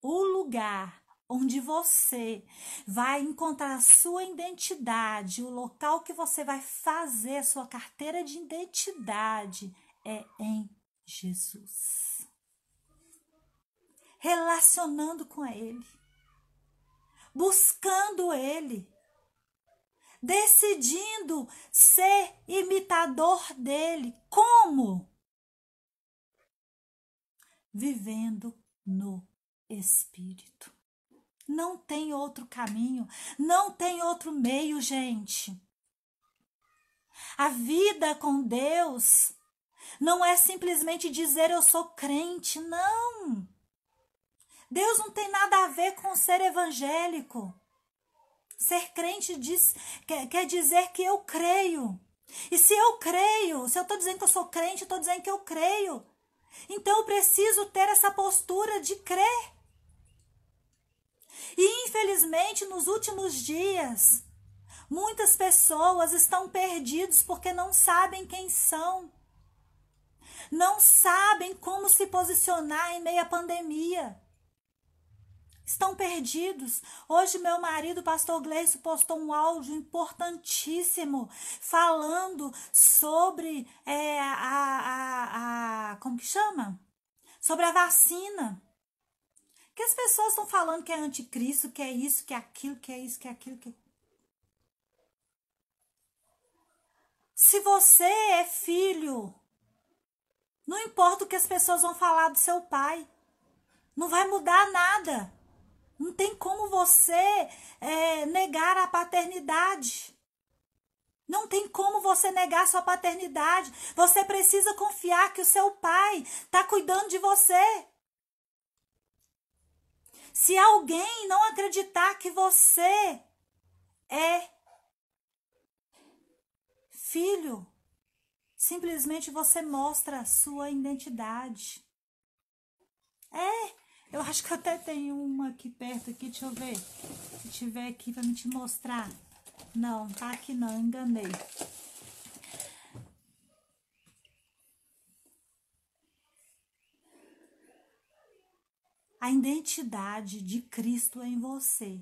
o lugar onde você vai encontrar a sua identidade, o local que você vai fazer a sua carteira de identidade é em Jesus. Relacionando com Ele, buscando Ele, decidindo ser imitador dele. Como? Vivendo no Espírito. Não tem outro caminho, não tem outro meio, gente. A vida com Deus não é simplesmente dizer eu sou crente, não. Deus não tem nada a ver com ser evangélico. Ser crente diz, quer, quer dizer que eu creio. E se eu creio, se eu estou dizendo que eu sou crente, estou dizendo que eu creio. Então eu preciso ter essa postura de crer. E infelizmente, nos últimos dias, muitas pessoas estão perdidas porque não sabem quem são. Não sabem como se posicionar em meio à pandemia. Estão perdidos. Hoje, meu marido, pastor Gleice, postou um áudio importantíssimo falando sobre é, a, a, a. Como que chama? Sobre a vacina. Que as pessoas estão falando que é anticristo, que é isso, que é aquilo, que é isso, que é aquilo, que Se você é filho, não importa o que as pessoas vão falar do seu pai, não vai mudar nada. Não tem como você é, negar a paternidade. Não tem como você negar sua paternidade. Você precisa confiar que o seu pai está cuidando de você. Se alguém não acreditar que você é filho, simplesmente você mostra sua identidade. É, eu acho que até tem uma aqui perto aqui, deixa eu ver. Se tiver aqui para me te mostrar. Não, tá aqui não, enganei. a identidade de Cristo em você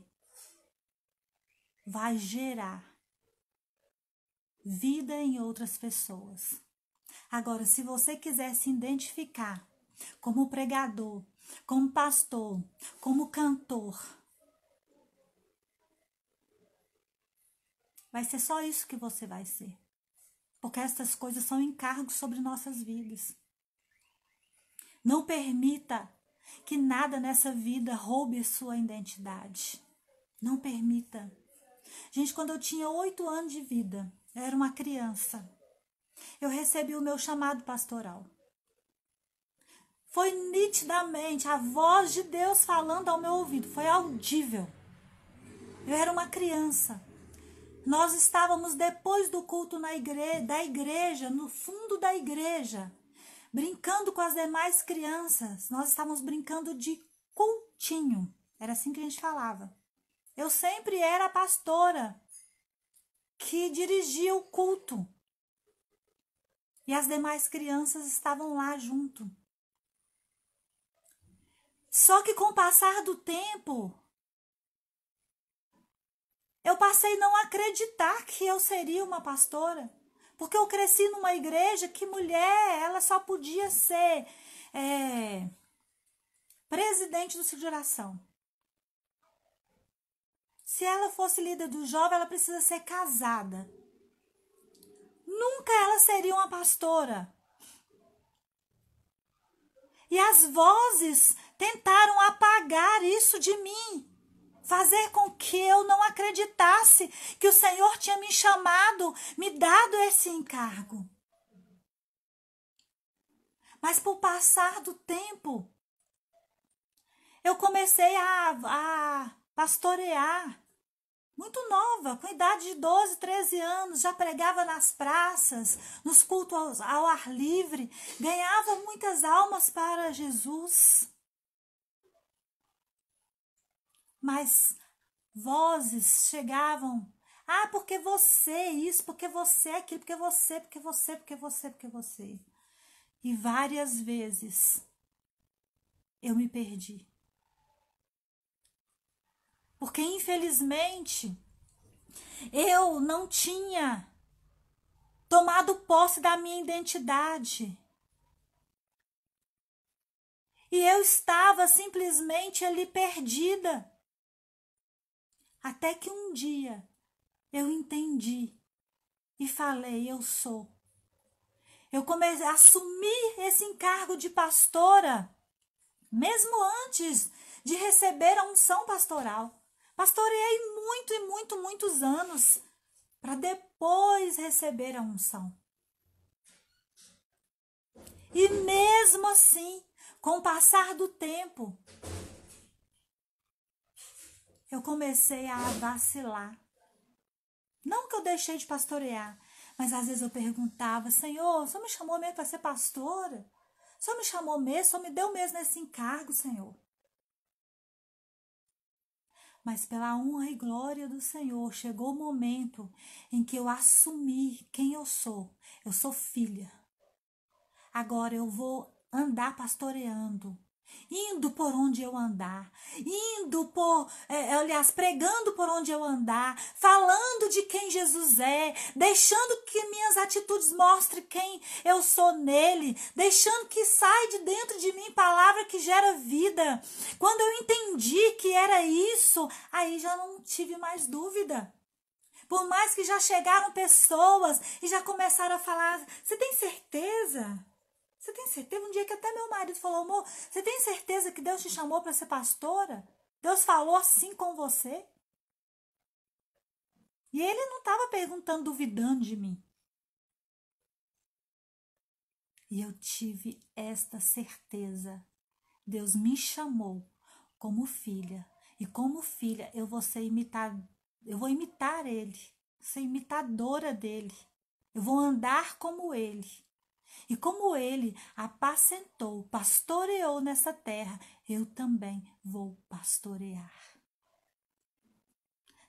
vai gerar vida em outras pessoas. Agora, se você quiser se identificar como pregador, como pastor, como cantor, vai ser só isso que você vai ser. Porque estas coisas são encargos sobre nossas vidas. Não permita que nada nessa vida roube sua identidade. Não permita. Gente, quando eu tinha oito anos de vida, eu era uma criança, eu recebi o meu chamado pastoral. Foi nitidamente a voz de Deus falando ao meu ouvido, foi audível. Eu era uma criança. Nós estávamos depois do culto na igreja, da igreja, no fundo da igreja, brincando com as demais crianças. Nós estávamos brincando de cultinho. Era assim que a gente falava. Eu sempre era pastora. que dirigia o culto. E as demais crianças estavam lá junto. Só que com o passar do tempo, eu passei a não acreditar que eu seria uma pastora. Porque eu cresci numa igreja que mulher, ela só podia ser é, presidente do ciclo de oração. Se ela fosse líder do jovem, ela precisa ser casada. Nunca ela seria uma pastora. E as vozes tentaram apagar isso de mim fazer com que eu não acreditasse que o Senhor tinha me chamado, me dado esse encargo. Mas por passar do tempo, eu comecei a, a pastorear. Muito nova, com idade de 12, 13 anos, já pregava nas praças, nos cultos ao, ao ar livre, ganhava muitas almas para Jesus. Mas vozes chegavam. Ah, porque você é isso, porque você é aquilo, porque você, porque você, porque você, porque você. E várias vezes eu me perdi. Porque infelizmente eu não tinha tomado posse da minha identidade. E eu estava simplesmente ali perdida. Até que um dia eu entendi e falei: Eu sou. Eu comecei a assumir esse encargo de pastora, mesmo antes de receber a unção pastoral. Pastoreei muito e muito, muitos anos para depois receber a unção. E mesmo assim, com o passar do tempo, eu comecei a vacilar. Não que eu deixei de pastorear, mas às vezes eu perguntava: Senhor, o Senhor me chamou mesmo para ser pastora? O Senhor me chamou mesmo? O Senhor me deu mesmo esse encargo, Senhor? Mas pela honra e glória do Senhor, chegou o momento em que eu assumi quem eu sou. Eu sou filha. Agora eu vou andar pastoreando indo por onde eu andar, indo por, é, aliás, pregando por onde eu andar, falando de quem Jesus é, deixando que minhas atitudes mostrem quem eu sou nele, deixando que sai de dentro de mim palavra que gera vida. Quando eu entendi que era isso, aí já não tive mais dúvida. Por mais que já chegaram pessoas e já começaram a falar, você tem certeza? Você tem certeza? Um dia que até meu marido falou, amor, você tem certeza que Deus te chamou para ser pastora? Deus falou assim com você? E ele não estava perguntando, duvidando de mim. E eu tive esta certeza. Deus me chamou como filha. E como filha, eu vou ser imitar, eu vou imitar ele, ser imitadora dele. Eu vou andar como ele. E como ele apacentou, pastoreou nessa terra, eu também vou pastorear.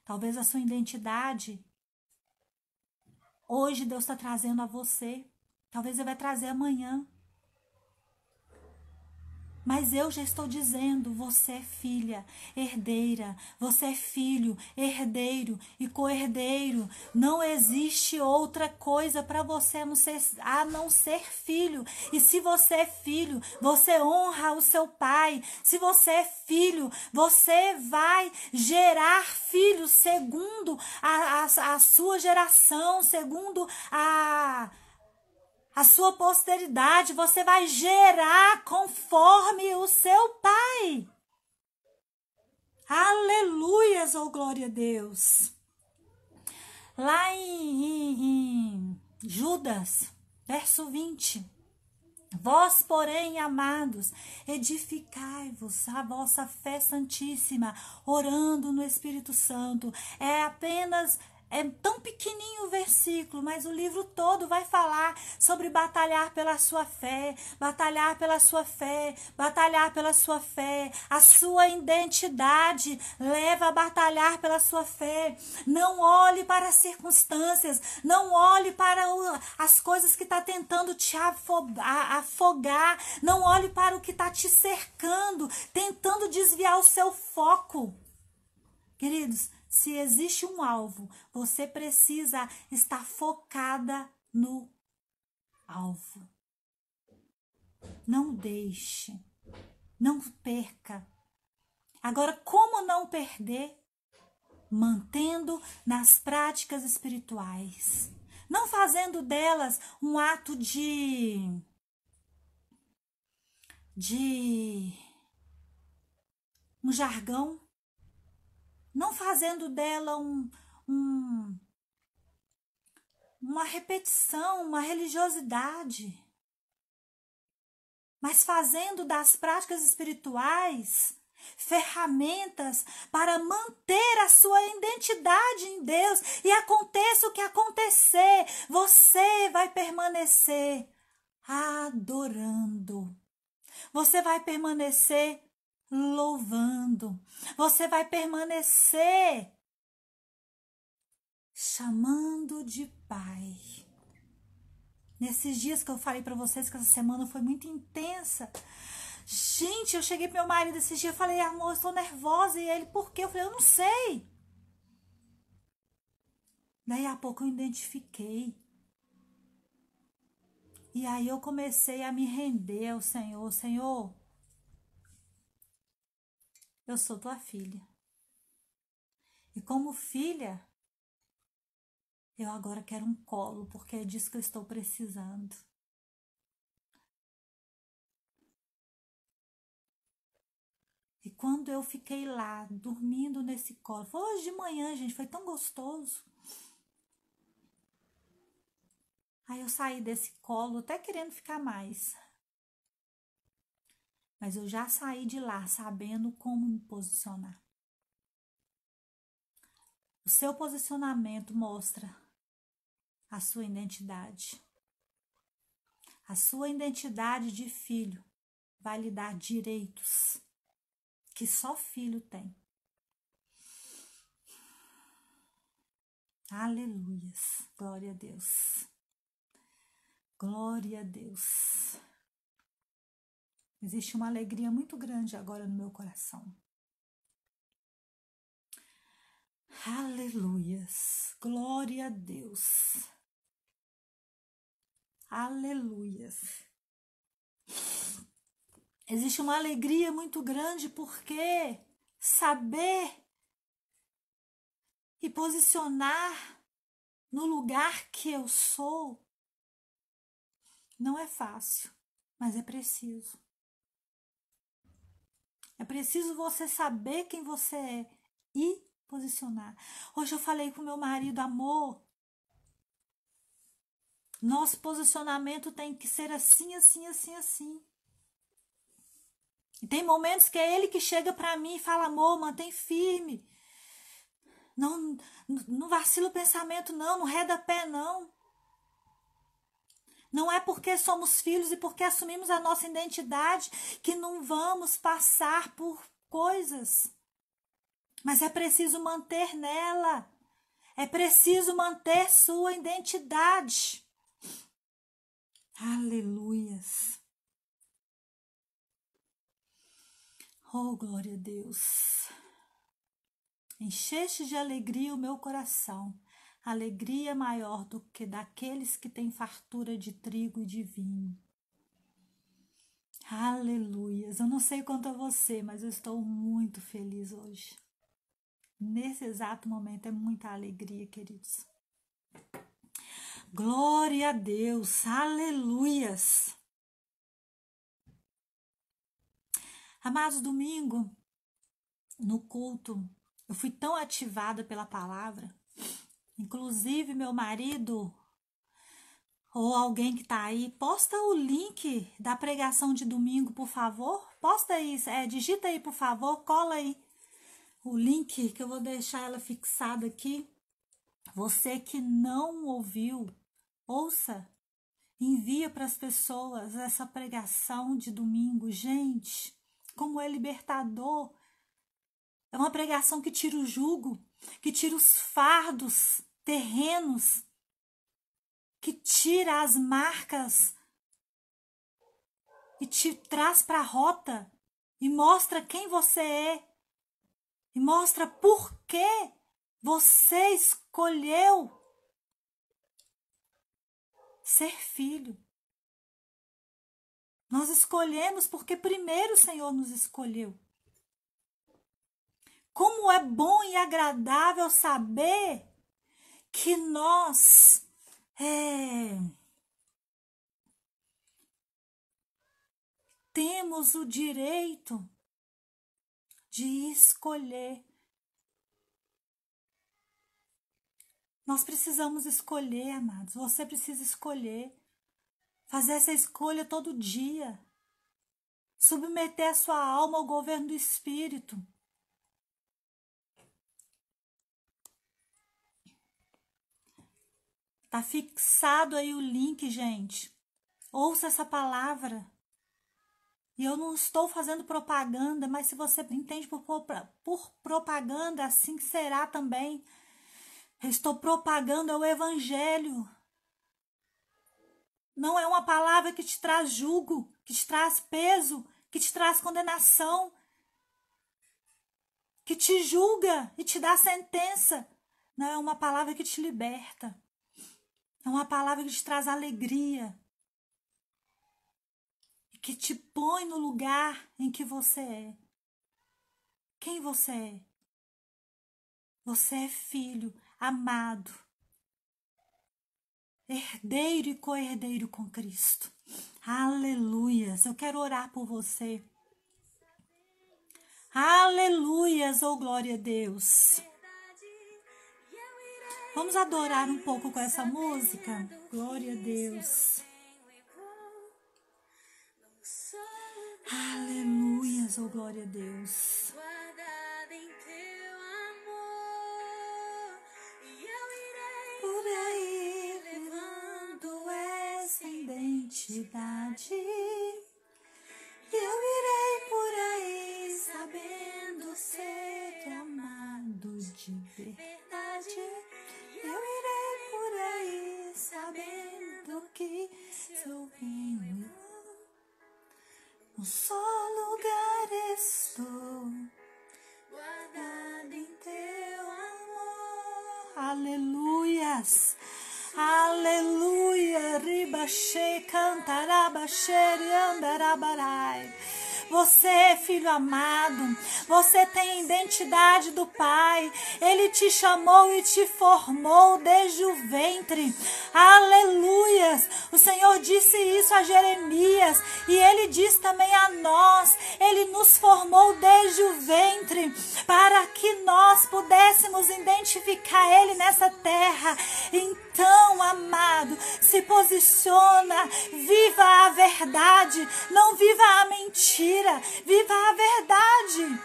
Talvez a sua identidade hoje Deus está trazendo a você. Talvez Ele vai trazer amanhã. Mas eu já estou dizendo: você é filha, herdeira, você é filho, herdeiro e co-herdeiro. Não existe outra coisa para você a não, ser, filho. E se você é filho, você honra o seu pai. Se você é filho, você vai gerar filhos segundo a, a, a sua geração, segundo a a sua posteridade, você vai gerar conforme o seu Pai. Aleluias, oh glória a Deus. Lá em, em, em Judas, verso 20. Vós, porém, amados, edificai-vos a vossa fé santíssima, orando no Espírito Santo. É apenas é tão pequenininho o versículo, mas o livro todo vai falar sobre batalhar pela sua fé, batalhar pela sua fé, batalhar pela sua fé. A sua identidade leva a batalhar pela sua fé. Não olhe para as circunstâncias, não olhe para as coisas que está tentando te afogar, não olhe para o que está te cercando, tentando desviar o seu foco. Queridos, se existe um alvo, você precisa estar focada no alvo. Não deixe, não perca. Agora, como não perder? Mantendo nas práticas espirituais, não fazendo delas um ato de de um jargão não fazendo dela um, um uma repetição, uma religiosidade, mas fazendo das práticas espirituais ferramentas para manter a sua identidade em Deus e aconteça o que acontecer, você vai permanecer adorando. Você vai permanecer louvando. Você vai permanecer chamando de Pai. Nesses dias que eu falei para vocês que essa semana foi muito intensa. Gente, eu cheguei pro meu marido esses dias e falei, amor, eu estou nervosa. E ele, por quê? Eu falei, eu não sei. Daí a pouco eu identifiquei. E aí eu comecei a me render ao Senhor. Senhor, eu sou tua filha. E como filha, eu agora quero um colo, porque é disso que eu estou precisando. E quando eu fiquei lá, dormindo nesse colo, hoje de manhã, gente, foi tão gostoso. Aí eu saí desse colo até querendo ficar mais. Mas eu já saí de lá sabendo como me posicionar. O seu posicionamento mostra a sua identidade. A sua identidade de filho vai lhe dar direitos que só filho tem. Aleluias. Glória a Deus. Glória a Deus. Existe uma alegria muito grande agora no meu coração. Aleluias. Glória a Deus. Aleluias. Existe uma alegria muito grande porque saber e posicionar no lugar que eu sou não é fácil, mas é preciso. É preciso você saber quem você é e posicionar. Hoje eu falei com meu marido, amor. Nosso posicionamento tem que ser assim, assim, assim, assim. E tem momentos que é ele que chega para mim e fala: amor, mantém firme. Não, não vacila o pensamento, não, não reda pé, não. Não é porque somos filhos e porque assumimos a nossa identidade que não vamos passar por coisas. Mas é preciso manter nela. É preciso manter sua identidade. Aleluias. Oh, glória a Deus. Encheste de alegria o meu coração alegria maior do que daqueles que têm fartura de trigo e de vinho. Aleluias! Eu não sei quanto a você, mas eu estou muito feliz hoje. Nesse exato momento é muita alegria, queridos. Glória a Deus! Aleluias! Amados, domingo, no culto, eu fui tão ativada pela palavra Inclusive, meu marido ou alguém que tá aí, posta o link da pregação de domingo, por favor. Posta aí, é, digita aí, por favor, cola aí o link que eu vou deixar ela fixada aqui. Você que não ouviu, ouça, envia para as pessoas essa pregação de domingo. Gente, como é libertador. É uma pregação que tira o jugo, que tira os fardos terrenos, que tira as marcas e te traz para a rota e mostra quem você é e mostra por que você escolheu ser filho. Nós escolhemos porque primeiro o Senhor nos escolheu. Como é bom e agradável saber que nós é, temos o direito de escolher. Nós precisamos escolher, amados. Você precisa escolher. Fazer essa escolha todo dia. Submeter a sua alma ao governo do Espírito. Tá fixado aí o link, gente. Ouça essa palavra. E eu não estou fazendo propaganda, mas se você entende por, por propaganda, assim será também. Eu estou propagando é o Evangelho. Não é uma palavra que te traz julgo, que te traz peso, que te traz condenação, que te julga e te dá sentença. Não é uma palavra que te liberta. É uma palavra que te traz alegria, que te põe no lugar em que você é. Quem você é? Você é filho amado, herdeiro e co-herdeiro com Cristo. Aleluias! Eu quero orar por você. Aleluias, oh glória a Deus. Vamos adorar um pouco com essa música? Glória a Deus. Aleluias, oh glória a Deus. Por aí levando essa identidade. Eu irei por aí sabendo ser amado de verdade. Um só lugar estou, guardado em teu amor. Aleluias, aleluia. Ribaxê, cantarabaxê, andarabarai. Você é filho amado, você tem identidade do Pai, Ele te chamou e te formou desde o ventre. Aleluias! O Senhor disse isso a Jeremias e Ele diz também a nós: Ele nos formou desde o ventre para que nós pudéssemos identificar Ele nessa terra. Então, amado, se posiciona, viva a verdade, não viva a mentira viva a verdade.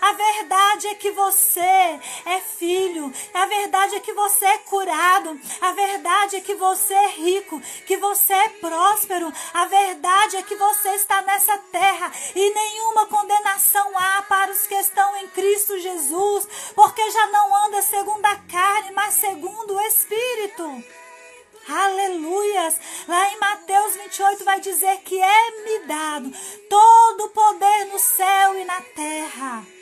A verdade é que você é filho, a verdade é que você é curado, a verdade é que você é rico, que você é próspero, a verdade é que você está nessa terra e nenhuma condenação há para os que estão em Cristo Jesus, porque já não anda segundo a carne, mas segundo o Espírito. Aleluias! Lá em Mateus 28 vai dizer que é-me dado todo o poder no céu e na terra.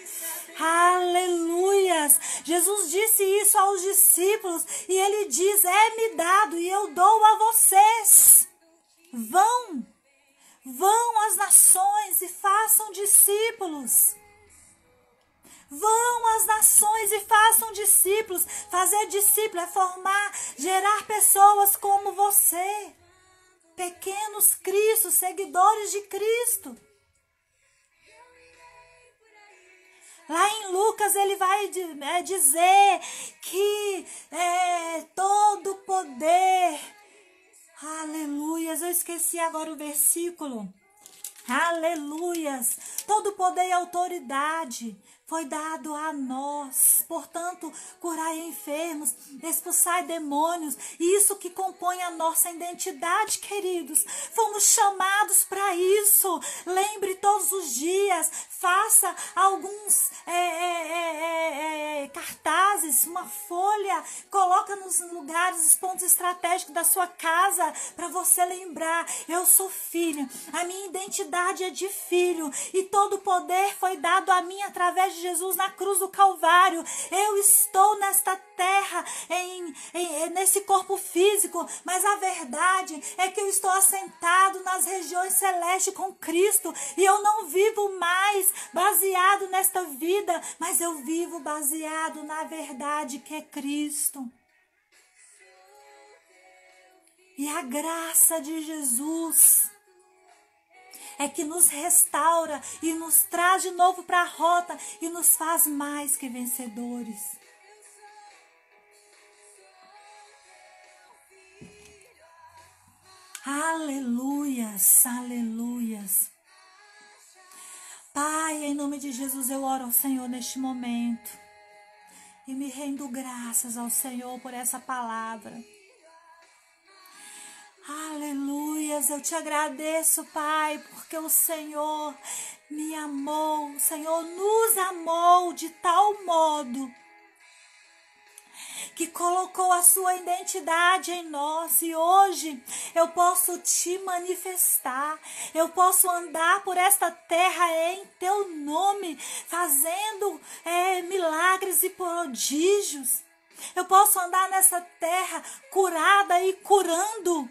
Aleluias! Jesus disse isso aos discípulos e ele diz: É-me dado e eu dou a vocês. Vão, vão às nações e façam discípulos. Vão às nações e façam discípulos. Fazer discípulo é formar, gerar pessoas como você. Pequenos Cristos, seguidores de Cristo. Lá em Lucas ele vai é, dizer que é, todo poder. Aleluias, eu esqueci agora o versículo. Aleluias! Todo poder e autoridade foi dado a nós. Portanto, curai enfermos, expulsai demônios, isso que compõe a nossa identidade, queridos. Fomos chamados para isso. Lembre todos os dias, faça alguns é, é, é, cartazes, uma folha, coloca nos lugares, os pontos estratégicos da sua casa para você lembrar. Eu sou filho, a minha identidade é de filho e todo o poder foi dado a mim através de Jesus na cruz do Calvário. Eu estou nesta terra, em, em, nesse corpo físico, mas a verdade é que eu estou assentado nas regiões celestes com Cristo e eu não vivo mais baseado nesta vida, mas eu vivo baseado na verdade que é Cristo. E a graça de Jesus é que nos restaura e nos traz de novo para a rota e nos faz mais que vencedores. Aleluias, aleluias. Pai, em nome de Jesus, eu oro ao Senhor neste momento e me rendo graças ao Senhor por essa palavra. Aleluias, eu te agradeço, Pai, porque o Senhor me amou, o Senhor nos amou de tal modo que colocou a sua identidade em nós e hoje eu posso te manifestar, eu posso andar por esta terra em teu nome, fazendo é, milagres e prodígios. Eu posso andar nessa terra curada e curando.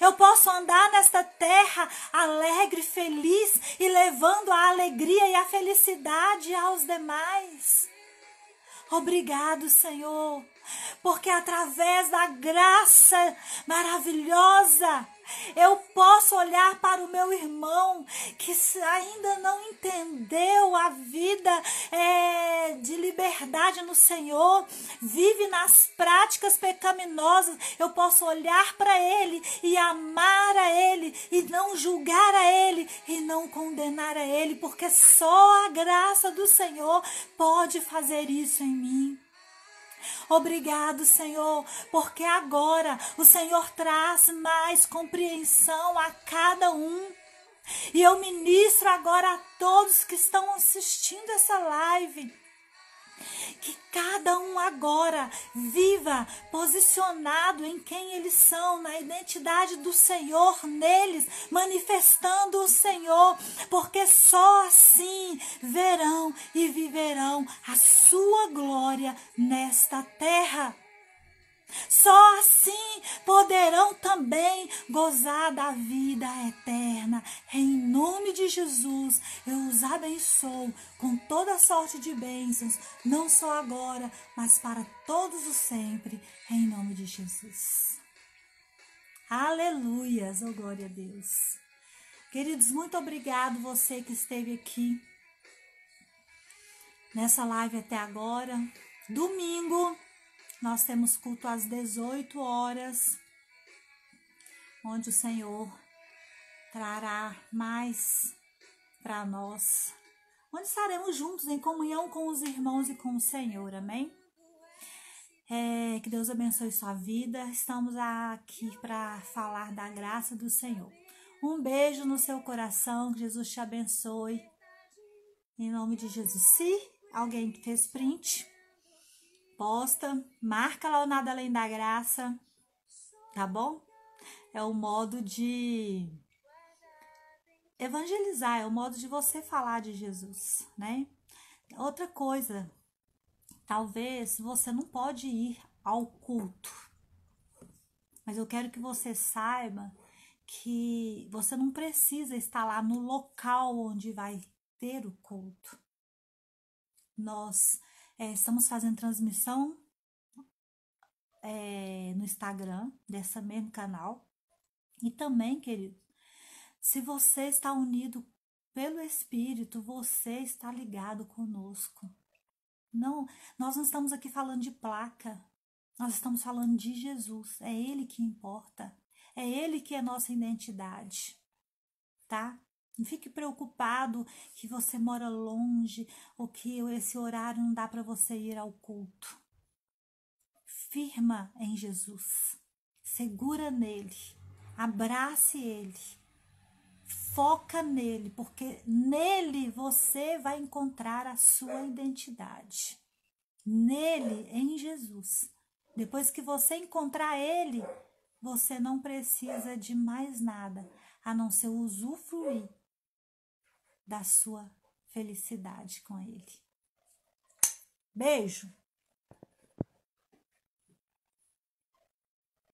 Eu posso andar nesta terra alegre, feliz e levando a alegria e a felicidade aos demais. Obrigado, Senhor, porque através da graça maravilhosa eu posso olhar para o meu irmão que ainda não entendeu a vida é, de liberdade no Senhor, vive nas práticas pecaminosas. Eu posso olhar para ele e amar a ele e não julgar a ele e não condenar a ele, porque só a graça do Senhor pode fazer isso em mim. Obrigado, Senhor, porque agora o Senhor traz mais compreensão a cada um. E eu ministro agora a todos que estão assistindo essa live que cada um agora viva posicionado em quem eles são, na identidade do Senhor neles, manifestando o Senhor, porque só assim verão e viverão a sua glória nesta terra. Só assim poderão também gozar da vida eterna. Em nome de Jesus, eu os abençoo com toda sorte de bênçãos, não só agora, mas para todos os sempre, em nome de Jesus. Aleluias, oh glória a Deus. Queridos, muito obrigado você que esteve aqui nessa live até agora. Domingo, nós temos culto às 18 horas, onde o Senhor trará mais para nós, onde estaremos juntos em comunhão com os irmãos e com o Senhor, amém? É, que Deus abençoe sua vida. Estamos aqui para falar da graça do Senhor. Um beijo no seu coração, que Jesus te abençoe. Em nome de Jesus. Se alguém fez print, posta, marca lá o Nada Além da Graça, tá bom? É o modo de evangelizar, é o modo de você falar de Jesus, né? Outra coisa, talvez você não pode ir ao culto, mas eu quero que você saiba que você não precisa estar lá no local onde vai ter o culto. Nós é, estamos fazendo transmissão é, no Instagram dessa mesmo canal. E também, querido, se você está unido pelo Espírito, você está ligado conosco. Não, nós não estamos aqui falando de placa. Nós estamos falando de Jesus. É Ele que importa. É Ele que é nossa identidade. Tá? Não fique preocupado que você mora longe ou que esse horário não dá para você ir ao culto. Firma em Jesus. Segura nele. Abrace ele. Foca nele, porque nele você vai encontrar a sua identidade. Nele, em Jesus. Depois que você encontrar ele, você não precisa de mais nada a não ser usufruir da sua felicidade com Ele. Beijo!